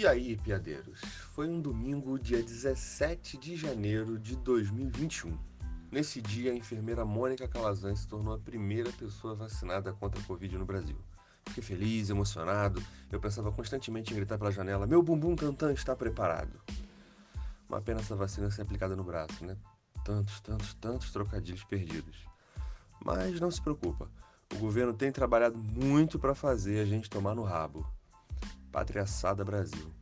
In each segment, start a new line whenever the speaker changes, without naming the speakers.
E aí, piadeiros? Foi um domingo, dia 17 de janeiro de 2021. Nesse dia, a enfermeira Mônica Calazan se tornou a primeira pessoa vacinada contra a Covid no Brasil. Fiquei feliz, emocionado. Eu pensava constantemente em gritar pela janela: Meu bumbum tantã está preparado. Uma pena essa vacina ser aplicada no braço, né? Tantos, tantos, tantos trocadilhos perdidos. Mas não se preocupa. O governo tem trabalhado muito para fazer a gente tomar no rabo. Pátria Assada Brasil.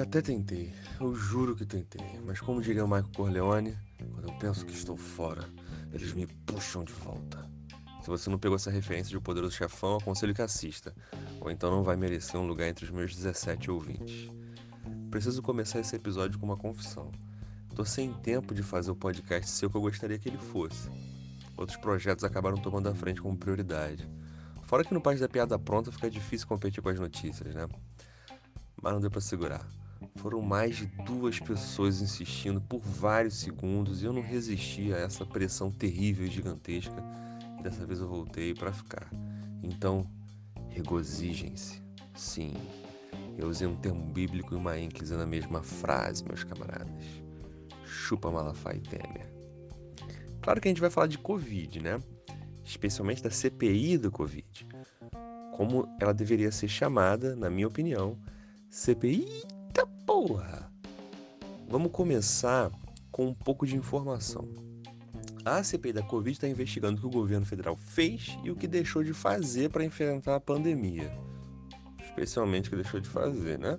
Eu até tentei, eu juro que tentei, mas como diria o Michael Corleone, quando eu penso que estou fora, eles me puxam de volta. Se você não pegou essa referência de O Poderoso Chefão, aconselho que assista, ou então não vai merecer um lugar entre os meus 17 ouvintes. Preciso começar esse episódio com uma confissão. Tô sem tempo de fazer o podcast ser o que eu gostaria que ele fosse. Outros projetos acabaram tomando a frente como prioridade. Fora que no País da Piada Pronta fica difícil competir com as notícias, né? Mas não deu para segurar. Foram mais de duas pessoas insistindo por vários segundos e eu não resisti a essa pressão terrível e gigantesca. E dessa vez eu voltei para ficar. Então, regozijem-se. Sim, eu usei um termo bíblico e uma ênclise na mesma frase, meus camaradas chupa Malafaia Temer. Claro que a gente vai falar de Covid, né? Especialmente da CPI do Covid. Como ela deveria ser chamada, na minha opinião, CPI porra. Vamos começar com um pouco de informação. A CPI da Covid está investigando o que o governo federal fez e o que deixou de fazer para enfrentar a pandemia. Especialmente o que deixou de fazer, né?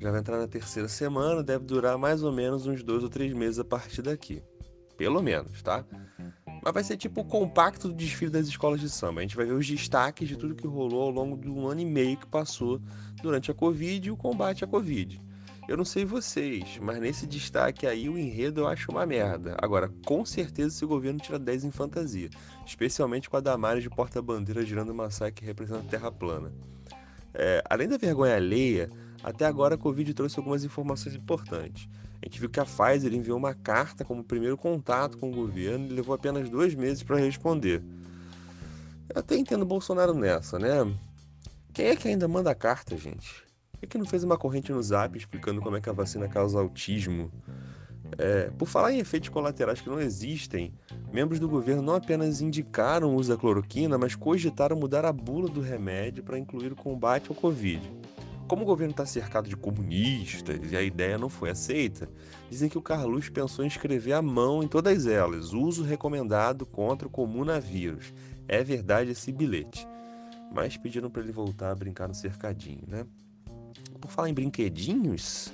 Já vai entrar na terceira semana, deve durar mais ou menos uns dois ou três meses a partir daqui. Pelo menos, tá? Mas vai ser tipo o compacto do desfile das escolas de samba. A gente vai ver os destaques de tudo que rolou ao longo do ano e meio que passou durante a Covid e o combate à Covid. Eu não sei vocês, mas nesse destaque aí o enredo eu acho uma merda. Agora, com certeza esse governo tira 10 em fantasia, especialmente com a Damares de porta-bandeira girando uma saia que representa a Terra plana. É, além da vergonha alheia, até agora, a Covid trouxe algumas informações importantes. A gente viu que a Pfizer enviou uma carta como primeiro contato com o governo e levou apenas dois meses para responder. Eu até entendo o Bolsonaro nessa, né? Quem é que ainda manda carta, gente? Por que não fez uma corrente no zap explicando como é que a vacina causa autismo? É, por falar em efeitos colaterais que não existem, membros do governo não apenas indicaram o uso da cloroquina, mas cogitaram mudar a bula do remédio para incluir o combate ao Covid. Como o governo está cercado de comunistas e a ideia não foi aceita, dizem que o Carlos pensou em escrever à mão em todas elas: uso recomendado contra o comunavírus. É verdade esse bilhete. Mas pediram para ele voltar a brincar no cercadinho, né? Por falar em brinquedinhos,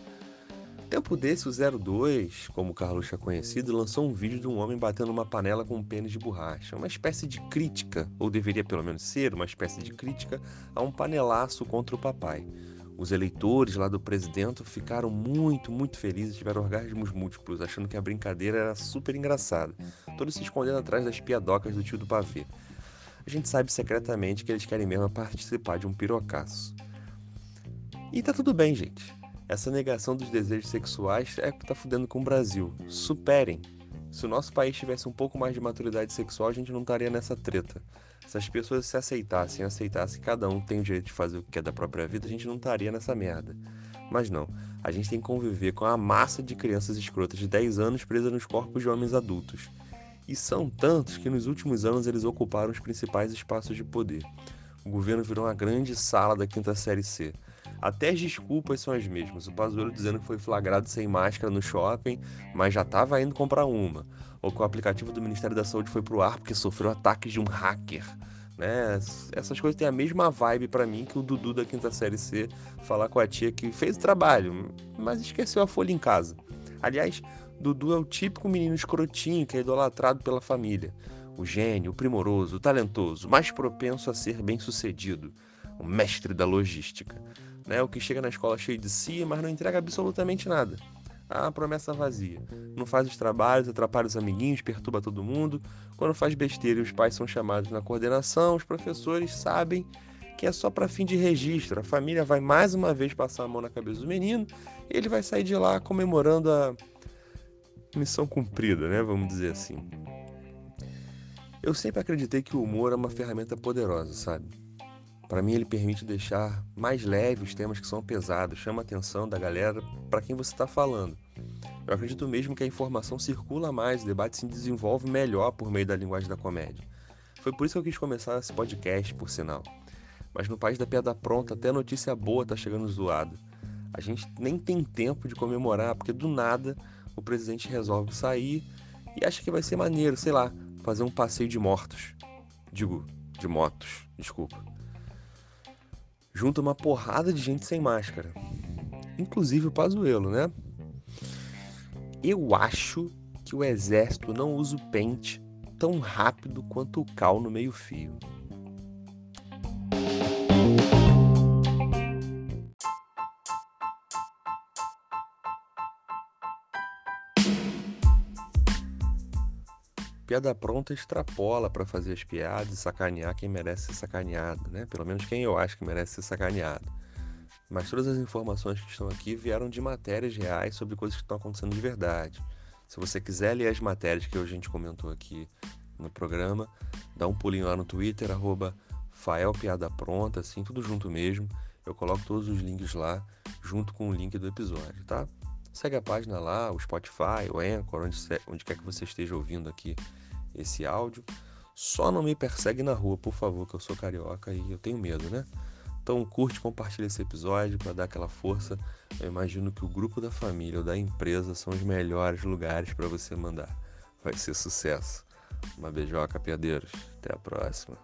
tempo desse, o 02, como o Carlos é conhecido, lançou um vídeo de um homem batendo uma panela com um pênis de borracha. Uma espécie de crítica, ou deveria pelo menos ser uma espécie de crítica, a um panelaço contra o papai. Os eleitores lá do presidente ficaram muito, muito felizes, tiveram orgasmos múltiplos, achando que a brincadeira era super engraçada. Todos se escondendo atrás das piadocas do tio do pavê. A gente sabe secretamente que eles querem mesmo participar de um pirocaço. E tá tudo bem, gente. Essa negação dos desejos sexuais é que tá fudendo com o Brasil. Superem. Se o nosso país tivesse um pouco mais de maturidade sexual, a gente não estaria nessa treta. Se as pessoas se aceitassem, aceitassem que cada um tem o direito de fazer o que quer da própria vida, a gente não estaria nessa merda. Mas não, a gente tem que conviver com a massa de crianças escrotas de 10 anos presas nos corpos de homens adultos. E são tantos que nos últimos anos eles ocuparam os principais espaços de poder. O governo virou uma grande sala da quinta série C. Até as desculpas são as mesmas. O Pazuello dizendo que foi flagrado sem máscara no shopping, mas já estava indo comprar uma ou que o aplicativo do Ministério da Saúde foi pro ar porque sofreu ataques de um hacker. Né? Essas coisas têm a mesma vibe para mim que o Dudu da quinta série C falar com a tia que fez o trabalho, mas esqueceu a folha em casa. Aliás, Dudu é o típico menino escrotinho que é idolatrado pela família. O gênio, o primoroso, o talentoso, mais propenso a ser bem-sucedido, o mestre da logística. Né? O que chega na escola cheio de si, mas não entrega absolutamente nada a promessa vazia. Não faz os trabalhos, atrapalha os amiguinhos, perturba todo mundo. Quando faz besteira e os pais são chamados na coordenação, os professores sabem que é só para fim de registro. A família vai mais uma vez passar a mão na cabeça do menino e ele vai sair de lá comemorando a missão cumprida, né? Vamos dizer assim. Eu sempre acreditei que o humor é uma ferramenta poderosa, sabe? Para mim ele permite deixar mais leve os temas que são pesados, chama a atenção da galera para quem você está falando. Eu acredito mesmo que a informação circula mais, o debate se desenvolve melhor por meio da linguagem da comédia. Foi por isso que eu quis começar esse podcast, por sinal. Mas no país da piada pronta, até notícia boa tá chegando zoada. A gente nem tem tempo de comemorar, porque do nada o presidente resolve sair e acha que vai ser maneiro, sei lá, fazer um passeio de mortos. Digo, de motos, desculpa. Junta uma porrada de gente sem máscara. Inclusive o Pazuelo, né? Eu acho que o exército não usa o pente tão rápido quanto o cal no meio-fio. Piada pronta extrapola para fazer as piadas e sacanear quem merece ser sacaneado, né? Pelo menos quem eu acho que merece ser sacaneado. Mas todas as informações que estão aqui vieram de matérias reais sobre coisas que estão acontecendo de verdade. Se você quiser ler as matérias que a gente comentou aqui no programa, dá um pulinho lá no Twitter, arroba Fael Piada Pronta, assim, tudo junto mesmo. Eu coloco todos os links lá, junto com o link do episódio, tá? Segue a página lá, o Spotify, o Anchor, onde, onde quer que você esteja ouvindo aqui esse áudio. Só não me persegue na rua, por favor, que eu sou carioca e eu tenho medo, né? Então curte, compartilha esse episódio para dar aquela força. Eu imagino que o grupo da família ou da empresa são os melhores lugares para você mandar. Vai ser sucesso. Uma beijoca, piadeiros. Até a próxima.